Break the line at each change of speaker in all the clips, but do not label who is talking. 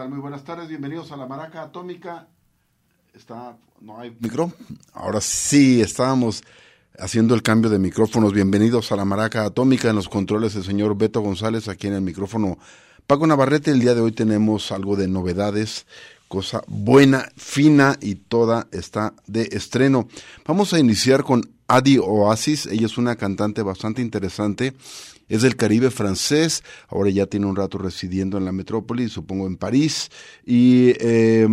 Tal? Muy buenas tardes, bienvenidos a La Maraca Atómica. Está, no hay micro. Ahora sí, estábamos haciendo el cambio de micrófonos. Bienvenidos a La Maraca Atómica en los controles el señor Beto González, aquí en el micrófono Paco Navarrete. El día de hoy tenemos algo de novedades, cosa buena, fina y toda está de estreno. Vamos a iniciar con Adi Oasis. Ella es una cantante bastante interesante. Es del Caribe francés, ahora ya tiene un rato residiendo en la metrópoli, supongo en París. Y eh,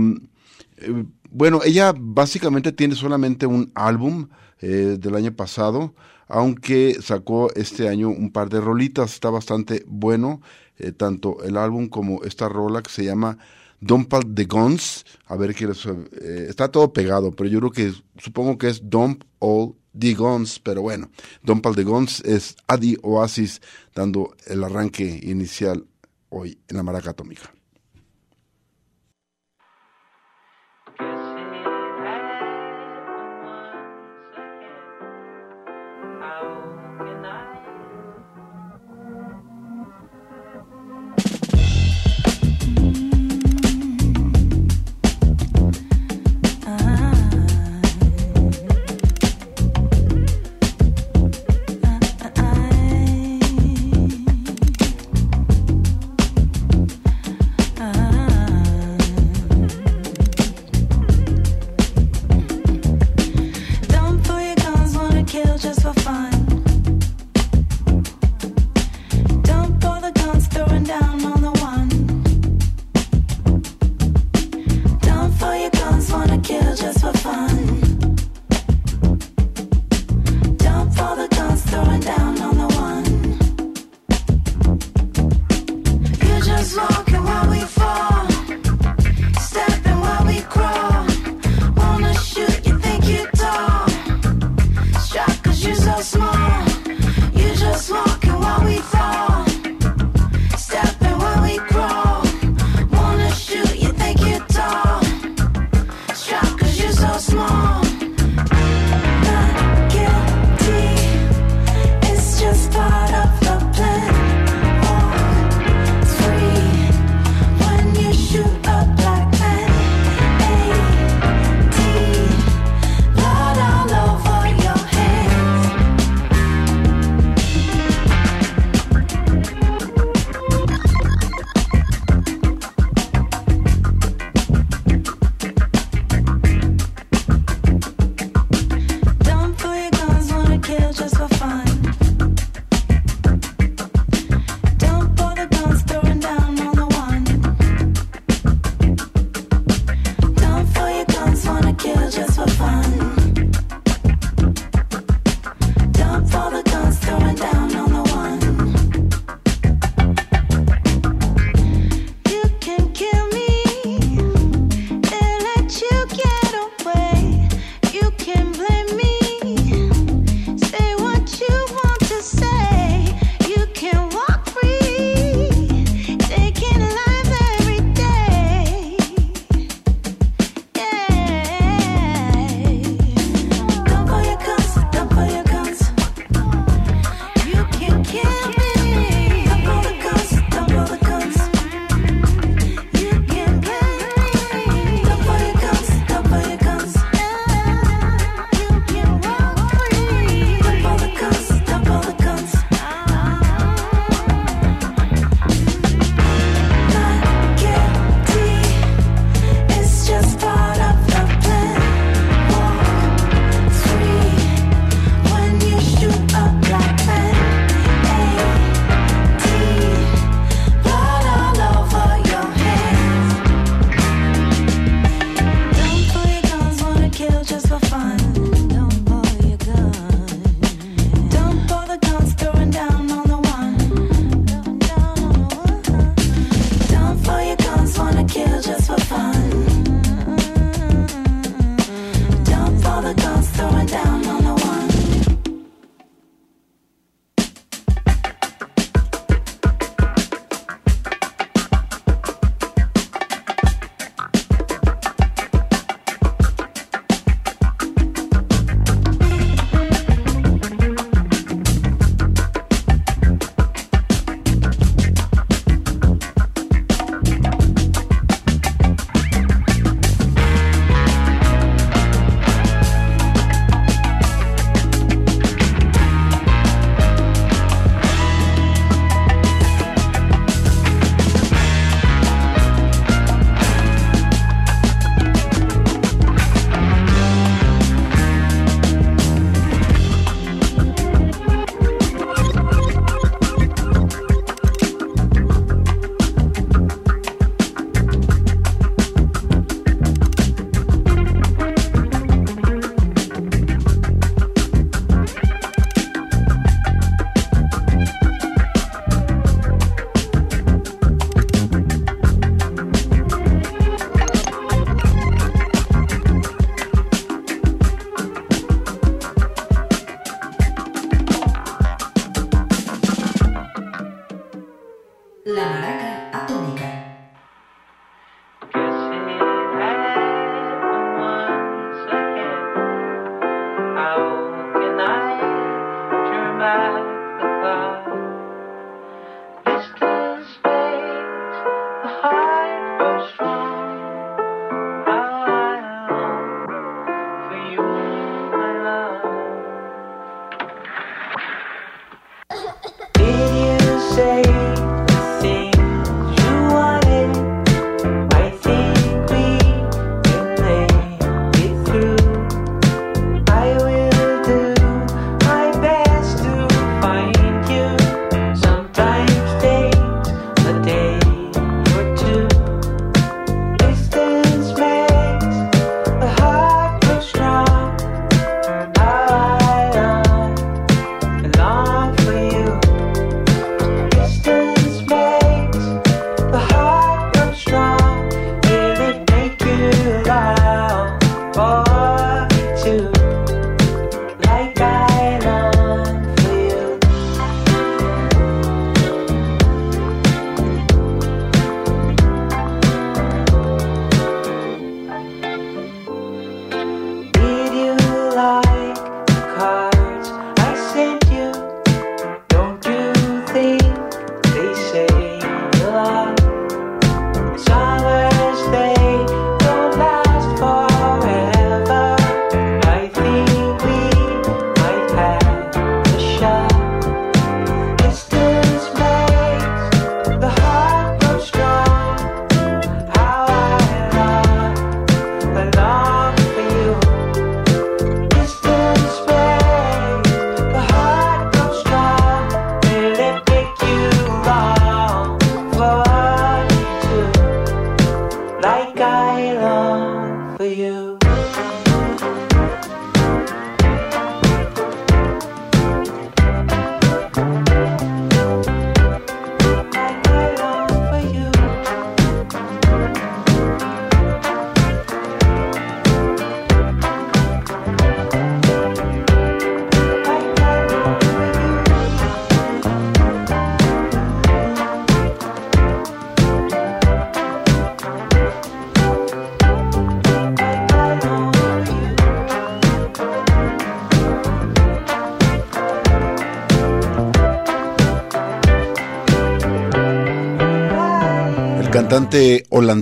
eh, bueno, ella básicamente tiene solamente un álbum eh, del año pasado, aunque sacó este año un par de rolitas, está bastante bueno, eh, tanto el álbum como esta rola que se llama Dump All the Guns, a ver qué eh, está todo pegado, pero yo creo que supongo que es Dump All Digons, pero bueno, Don Pal de Gons es Adi Oasis dando el arranque inicial hoy en la maraca atómica.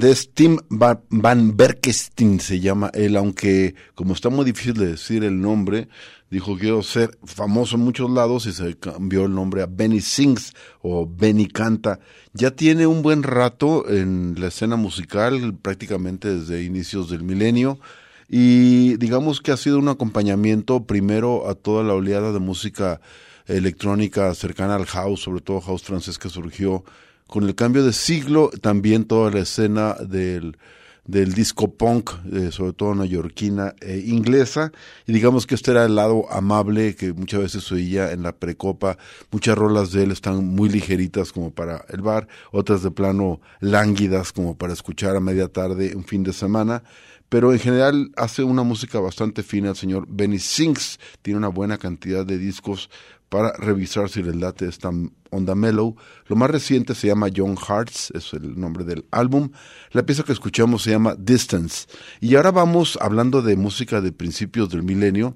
Holandés Tim Van Berkestein se llama él, aunque como está muy difícil de decir el nombre, dijo quiero ser famoso en muchos lados y se cambió el nombre a Benny Sings o Benny Canta. Ya tiene un buen rato en la escena musical, prácticamente desde inicios del milenio, y digamos que ha sido un acompañamiento primero a toda la oleada de música electrónica cercana al house, sobre todo house francés que surgió con el cambio de siglo, también toda la escena del, del disco punk, eh, sobre todo neoyorquina e inglesa, y digamos que este era el lado amable que muchas veces oía en la precopa, muchas rolas de él están muy ligeritas como para el bar, otras de plano lánguidas como para escuchar a media tarde un fin de semana, pero en general hace una música bastante fina el señor Benny Sinks, tiene una buena cantidad de discos para revisar si les late esta onda mellow. Lo más reciente se llama Young Hearts, es el nombre del álbum. La pieza que escuchamos se llama Distance. Y ahora vamos hablando de música de principios del milenio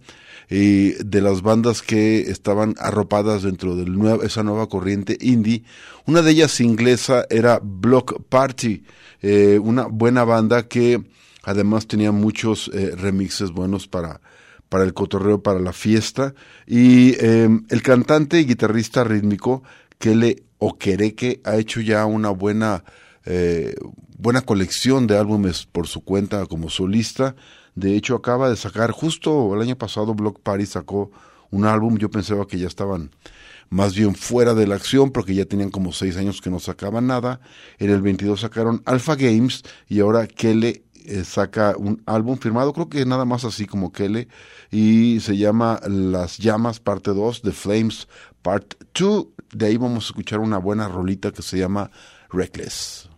y de las bandas que estaban arropadas dentro de esa nueva corriente indie. Una de ellas inglesa era Block Party, eh, una buena banda que además tenía muchos eh, remixes buenos para para el cotorreo, para la fiesta. Y el cantante y guitarrista rítmico Kele Okereke ha hecho ya una buena, eh, buena colección de álbumes por su cuenta como solista. De hecho, acaba de sacar, justo el año pasado, Block Party sacó un álbum. Yo pensaba que ya estaban más bien fuera de la acción porque ya tenían como seis años que no sacaban nada. En el 22 sacaron Alpha Games y ahora Kele eh, saca un álbum firmado, creo que nada más así como Kele, y se llama Las Llamas, parte 2, The Flames, part 2. De ahí vamos a escuchar una buena rolita que se llama Reckless.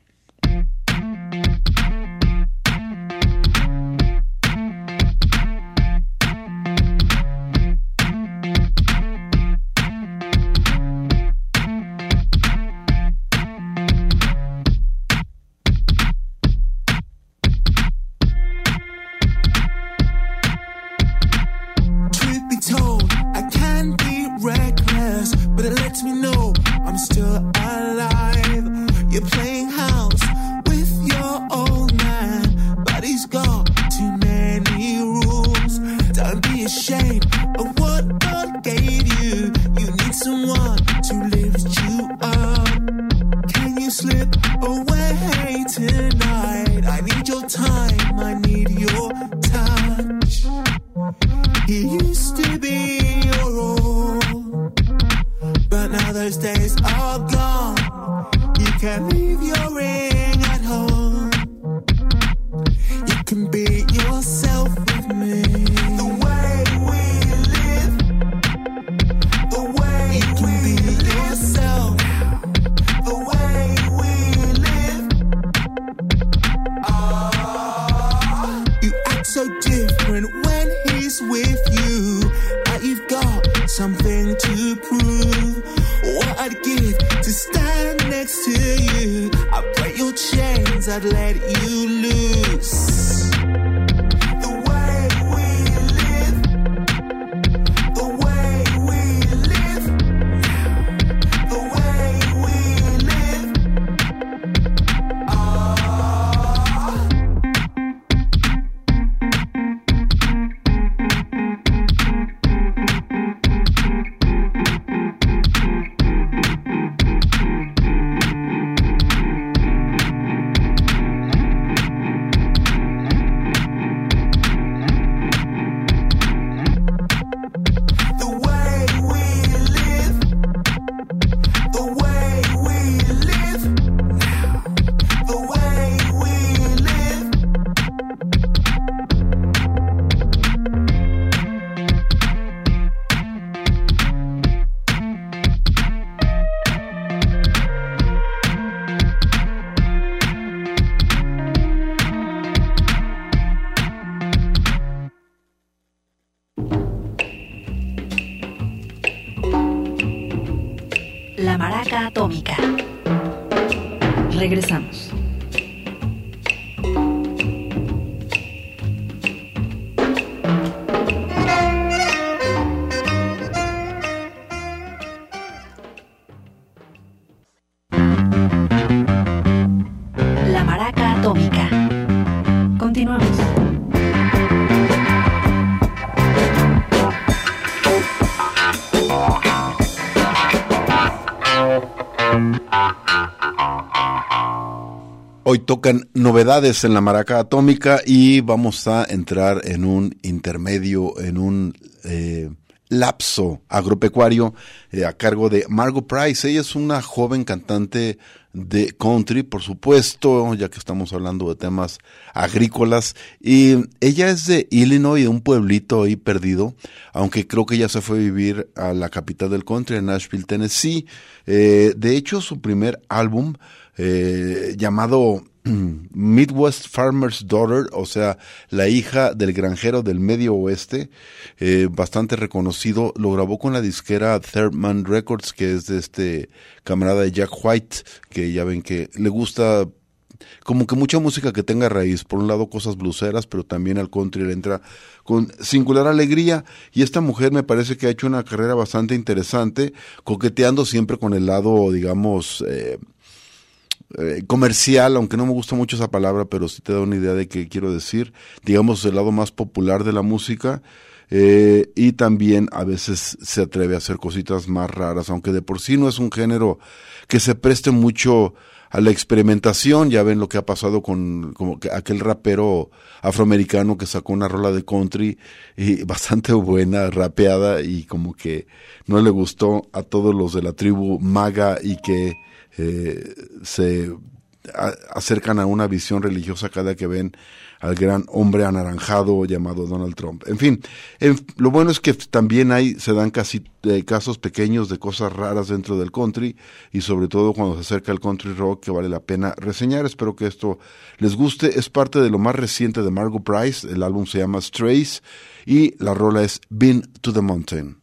Hoy tocan novedades en la maraca atómica y vamos a entrar en un intermedio, en un eh, lapso agropecuario eh, a cargo de Margot Price. Ella es una joven cantante de country, por supuesto, ya que estamos hablando de temas agrícolas. Y ella es de Illinois, de un pueblito ahí perdido, aunque creo que ella se fue a vivir a la capital del country, en Nashville, Tennessee. Eh, de hecho, su primer álbum eh, llamado Midwest Farmer's Daughter, o sea, la hija del granjero del medio oeste, eh, bastante reconocido, lo grabó con la disquera Third Man Records, que es de este camarada de Jack White, que ya ven que le gusta como que mucha música que tenga raíz, por un lado cosas bluseras, pero también al country le entra con singular alegría. Y esta mujer me parece que ha hecho una carrera bastante interesante, coqueteando siempre con el lado, digamos, eh, eh, comercial, aunque no me gusta mucho esa palabra, pero sí te da una idea de qué quiero decir, digamos el lado más popular de la música, eh, y también a veces se atreve a hacer cositas más raras, aunque de por sí no es un género que se preste mucho a la experimentación, ya ven lo que ha pasado con aquel rapero afroamericano que sacó una rola de country y bastante buena, rapeada y como que no le gustó a todos los de la tribu maga y que eh, se acercan a una visión religiosa cada que ven al gran hombre anaranjado llamado Donald Trump. En fin, lo bueno es que también hay, se dan casi eh, casos pequeños de cosas raras dentro del country y sobre todo cuando se acerca el country rock que vale la pena reseñar. Espero que esto les guste. Es parte de lo más reciente de Margot Price. El álbum se llama Strays y la rola es Been to the Mountain.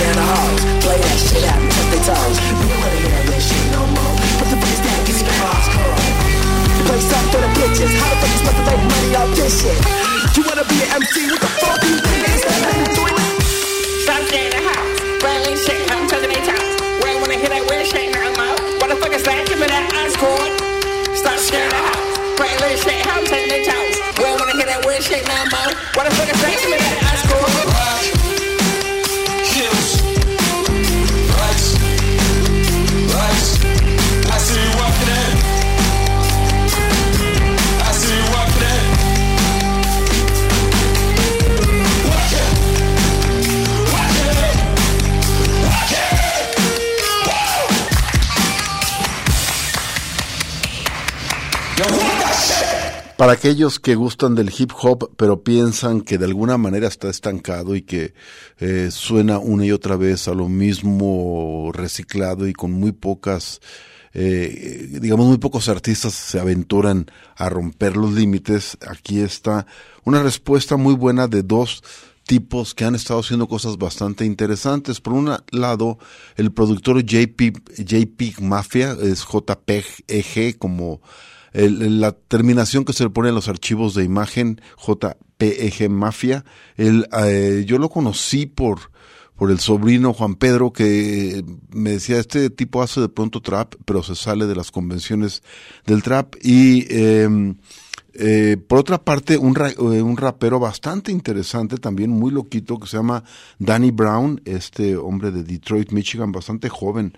scared the hoes. Play that shit out and touch their toes. We don't wanna hear that shit no more. But the bitch down, that? Give me the box call. The for the bitches. How the fuck you supposed to make money off this shit? You wanna be an MC? What the fuck do you think is that?
Stop staying in the house. Brain shit, I'm touching their toes. We ain't wanna hear that weird shit no more. What the fuck is that? Give me that ice cord. Stop scaring the house. Brain shit, I'm touching their toes. We ain't wanna hear that weird shit no more. What the fuck is that? Give me that ice cord.
Para aquellos que gustan del hip hop, pero piensan que de alguna manera está estancado y que eh, suena una y otra vez a lo mismo reciclado y con muy pocas, eh, digamos, muy pocos artistas se aventuran a romper los límites, aquí está una respuesta muy buena de dos tipos que han estado haciendo cosas bastante interesantes. Por un lado, el productor JP, JP Mafia, es JPEG como la terminación que se le pone en los archivos de imagen JPEG Mafia. El, eh, yo lo conocí por, por el sobrino Juan Pedro que me decía, este tipo hace de pronto trap, pero se sale de las convenciones del trap. Y em, eh, por otra parte, un, eh, un rapero bastante interesante, también muy loquito, que se llama Danny Brown, este hombre de Detroit, Michigan, bastante joven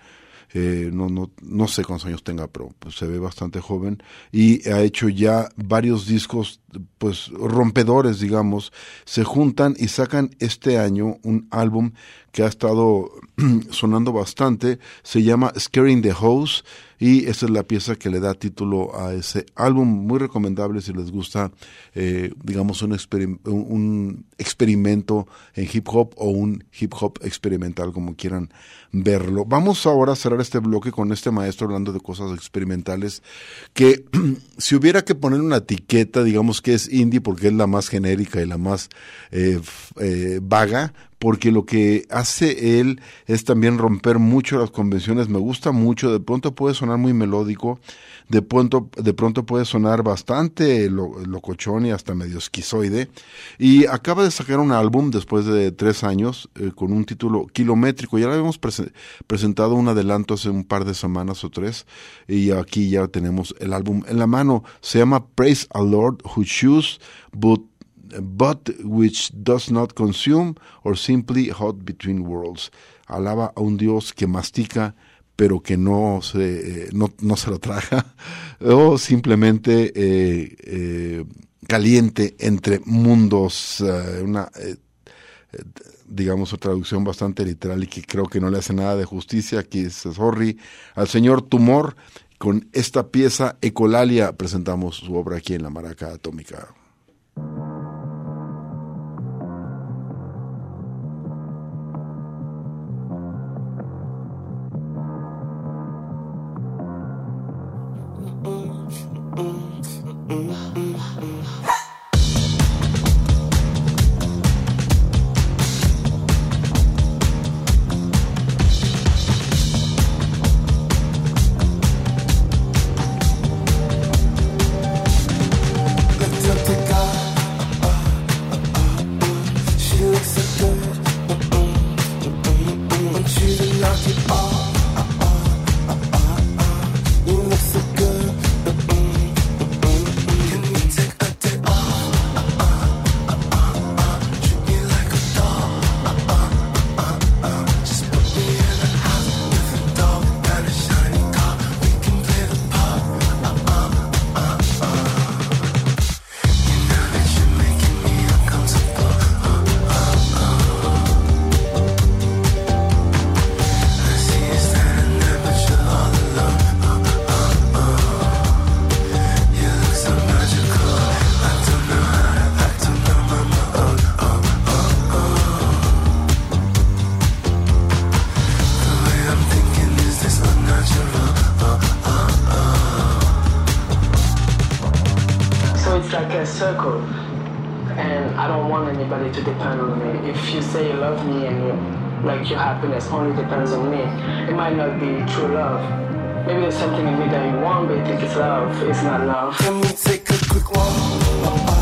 eh, no, no, no sé cuántos años tenga, pero pues, se ve bastante joven y ha hecho ya varios discos, pues rompedores, digamos, se juntan y sacan este año un álbum que ha estado sonando bastante, se llama Scaring the House y esa es la pieza que le da título a ese álbum, muy recomendable si les gusta, eh, digamos, un, experimento en hip hop o un hip hop experimental, como quieran verlo. Vamos ahora a cerrar este bloque con este maestro hablando de cosas experimentales, que si hubiera que poner una etiqueta, digamos que es indie porque es la más genérica y la más eh, eh, vaga, porque lo que hace él es también romper mucho las convenciones, me gusta mucho, de pronto puede sonar muy melódico, de pronto, de pronto puede sonar bastante locochón y hasta medio esquizoide, y acaba de sacar un álbum después de tres años eh, con un título kilométrico, ya lo habíamos presentado un adelanto hace un par de semanas o tres, y aquí ya tenemos el álbum en la mano, se llama Praise a Lord Who Choose, but but which does not consume or simply hot between worlds. Alaba a un Dios que mastica pero que no se, no, no se lo traga, o simplemente eh, eh, caliente entre mundos, eh, una, digamos, traducción bastante literal y que creo que no le hace nada de justicia, aquí es sorry, al señor Tumor, con esta pieza Ecolalia presentamos su obra aquí en la Maraca Atómica. Mm.
Happiness only depends on me. It might not be true love. Maybe there's something in me that you want, but you think it's love. It's not love.
Let me take a quick walk.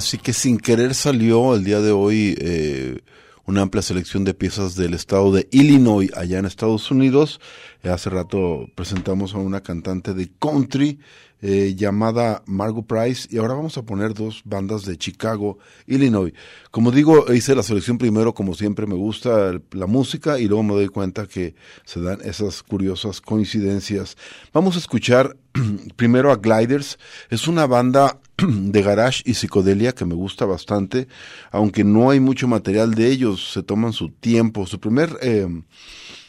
Ahora sí que sin querer salió el día de hoy eh, una amplia selección de piezas del estado de Illinois, allá en Estados Unidos. Hace rato presentamos a una cantante de country eh, llamada Margot Price y ahora vamos a poner dos bandas de Chicago, Illinois. Como digo, hice la selección primero, como siempre me gusta la música y luego me doy cuenta que se dan esas curiosas coincidencias. Vamos a escuchar primero a Gliders. Es una banda de garage y psicodelia que me gusta bastante, aunque no hay mucho material de ellos, se toman su tiempo. Su primer eh,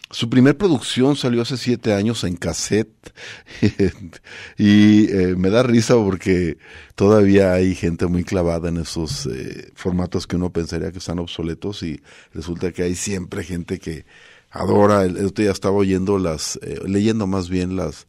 su primer producción salió hace siete años en cassette y eh, me da risa porque todavía hay gente muy clavada en esos eh, formatos que uno pensaría que están obsoletos y resulta que hay siempre gente que adora. Otro día estaba oyendo las, leyendo más bien las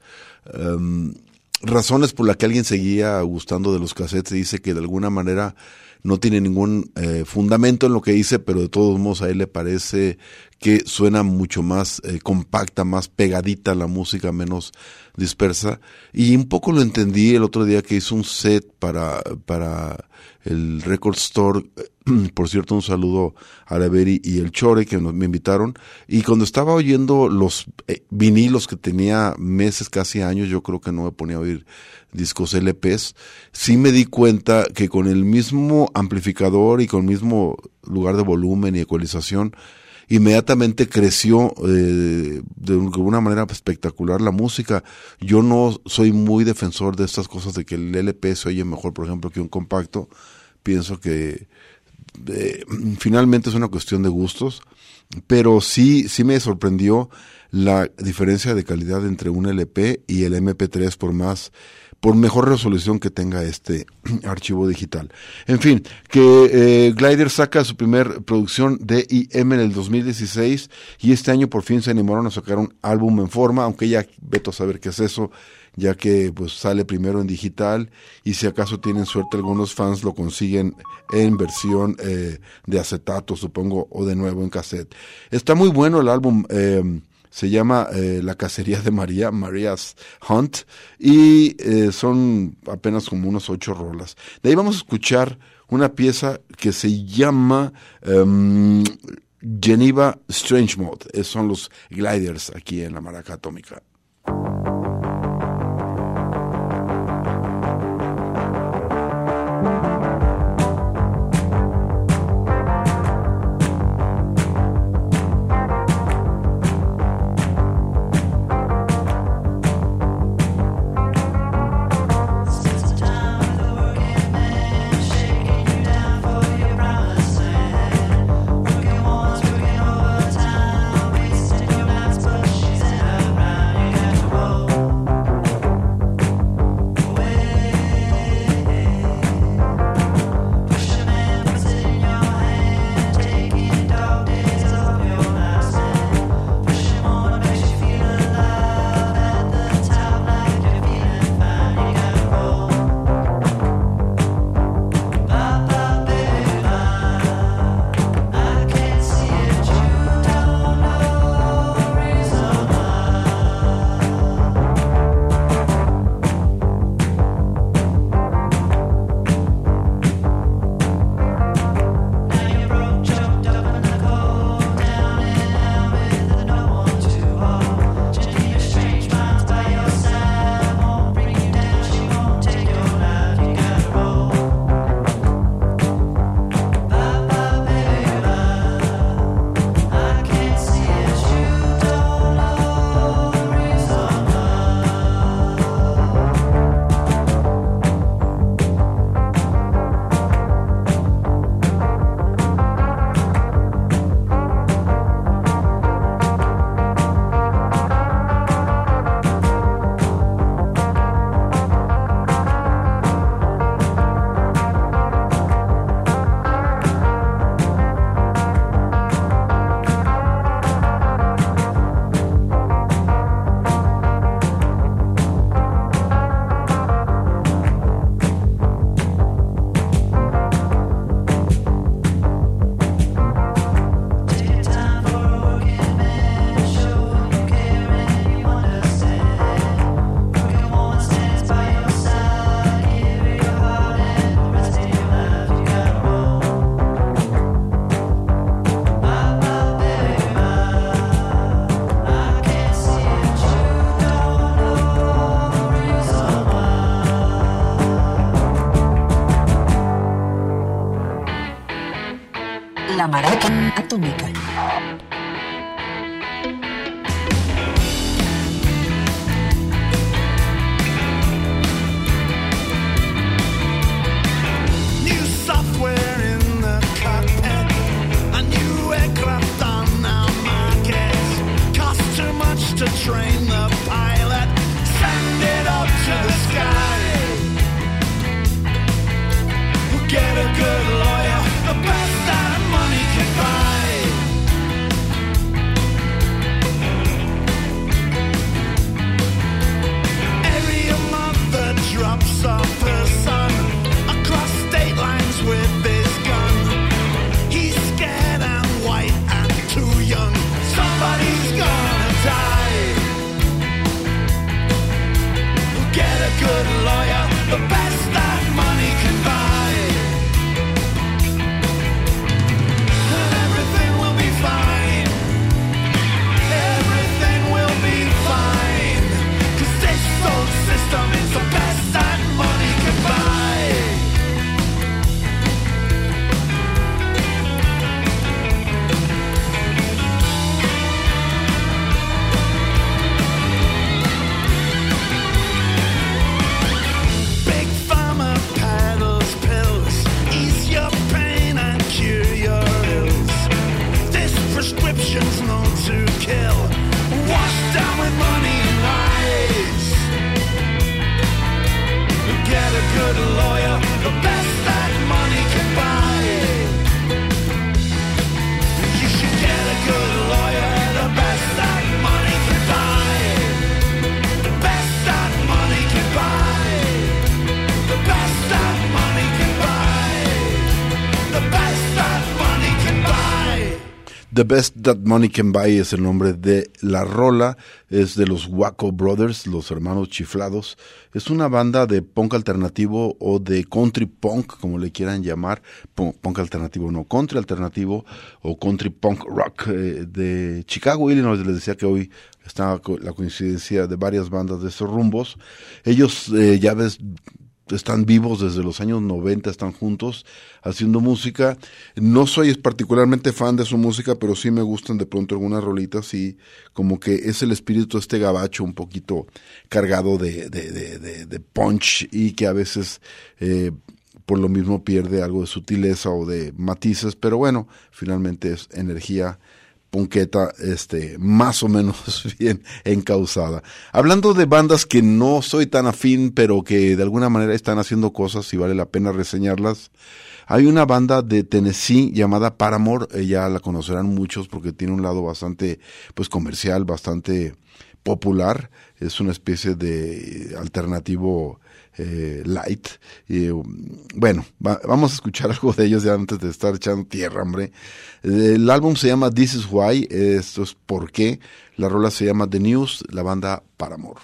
em, razones por las que alguien seguía gustando de los cassettes dice que de alguna manera no tiene ningún eh, fundamento en lo que dice, pero de todos modos a él le parece que suena mucho más eh, compacta, más pegadita la música, menos dispersa. Y un poco lo entendí el otro día que hizo un set para, para el Record Store. Por cierto, un saludo a la Beri y el Chore que me invitaron. Y cuando estaba oyendo los eh, vinilos que tenía meses, casi años, yo creo que no me ponía a oír discos LPs, sí me di cuenta que con el mismo amplificador y con el mismo lugar de volumen y ecualización, inmediatamente creció eh, de una manera espectacular la música. Yo no soy muy defensor de estas cosas de que el LP se oye mejor, por ejemplo, que un compacto. Pienso que finalmente es una cuestión de gustos, pero sí, sí me sorprendió la diferencia de calidad entre un LP y el MP3 por más por mejor resolución que tenga este archivo digital. En fin, que eh, Glider saca su primer producción de IM en el 2016 y este año por fin se animaron a sacar un álbum en forma, aunque ya veto a saber qué es eso, ya que pues sale primero en digital y si acaso tienen suerte algunos fans lo consiguen en versión eh, de acetato, supongo, o de nuevo en cassette. Está muy bueno el álbum. Eh, se llama eh, La Cacería de María, Maria's Hunt, y eh, son apenas como unos ocho rolas. De ahí vamos a escuchar una pieza que se llama um, Geneva Strange Mode. Es, son los gliders aquí en la maraca atómica.
Maraca Atómica.
That Money Can Buy
es el nombre de la rola, es de los Waco Brothers, los hermanos chiflados. Es una banda de punk alternativo o de country punk, como le quieran llamar, Punk, alternativo, no, country alternativo o country punk rock eh, de Chicago, Illinois. Les decía que hoy está la coincidencia de varias bandas de esos rumbos. Ellos, eh, ya ves, están vivos desde los años 90, están juntos haciendo música. No soy particularmente fan de su música, pero sí me gustan de pronto algunas rolitas y como que es el espíritu de este gabacho un poquito cargado de, de, de, de- punch y que a veces eh, por lo mismo pierde algo de sutileza o de matices, pero bueno, finalmente es energía punqueta, este, más o menos bien encausada. Hablando de bandas que no soy tan afín, pero que de alguna manera están haciendo cosas y vale la pena reseñarlas. Hay una banda de Tennessee llamada Paramore, eh, ya la conocerán muchos porque tiene un lado bastante, pues comercial, bastante popular. Es una especie de alternativo eh, light. Y, um, bueno, va- vamos a escuchar algo de ellos ya antes de estar echando tierra, hombre. El álbum se llama This Is Why, esto es por qué. La rola se llama The News, la banda Paramore.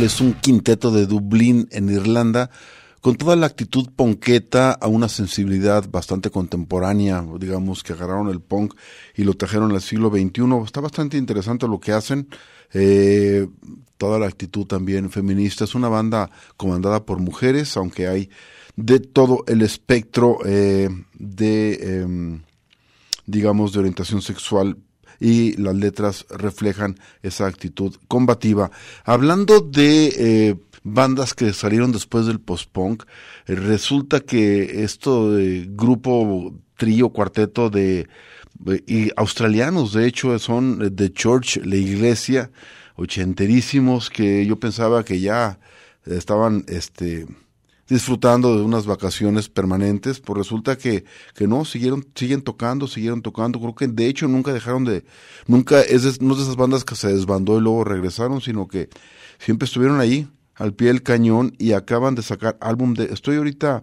Es un quinteto de Dublín en Irlanda con toda la actitud ponqueta a una sensibilidad bastante contemporánea, digamos que agarraron el punk y lo trajeron al siglo XXI. Está bastante interesante lo que hacen. Eh, toda la actitud también feminista. Es una banda comandada por mujeres, aunque hay de todo el espectro eh, de, em, digamos, de orientación sexual y las letras reflejan esa actitud combativa. Hablando de eh, bandas que salieron después del post-punk, eh, resulta que esto de grupo, trío, cuarteto de eh, y australianos, de hecho, son eh, The Church, la iglesia, ochenterísimos, que yo pensaba que ya estaban este disfrutando de unas vacaciones permanentes, pues resulta que, que no, siguieron, siguen tocando, siguieron tocando, creo que de hecho nunca dejaron de, nunca es de, no es de esas bandas que se desbandó y luego regresaron, sino que siempre estuvieron ahí, al pie del cañón, y acaban de sacar álbum de, estoy ahorita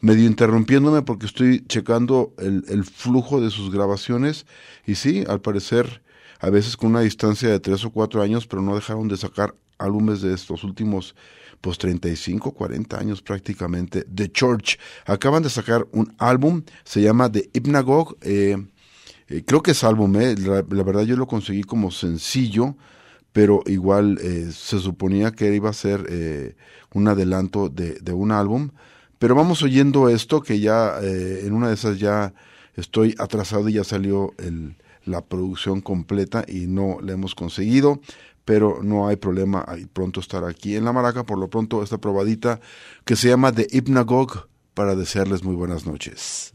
medio interrumpiéndome porque estoy checando el, el flujo de sus grabaciones, y sí, al parecer, a veces con una distancia de tres o cuatro años, pero no dejaron de sacar álbumes de estos últimos pues 35, 40 años prácticamente, The Church. Acaban de sacar un álbum, se llama The Hypnagogue, eh, eh creo que es álbum, eh. la, verdad yo lo conseguí como sencillo, pero igual eh, se suponía que iba a ser eh, un adelanto de, de, un álbum. Pero vamos oyendo esto, que ya en una de esas ya estoy atrasado y ya salió el,
la producción completa y no la hemos conseguido pero no hay problema, ahí pronto estará aquí en La Maraca, por lo pronto esta probadita que se llama The Hypnagogue para desearles muy buenas noches.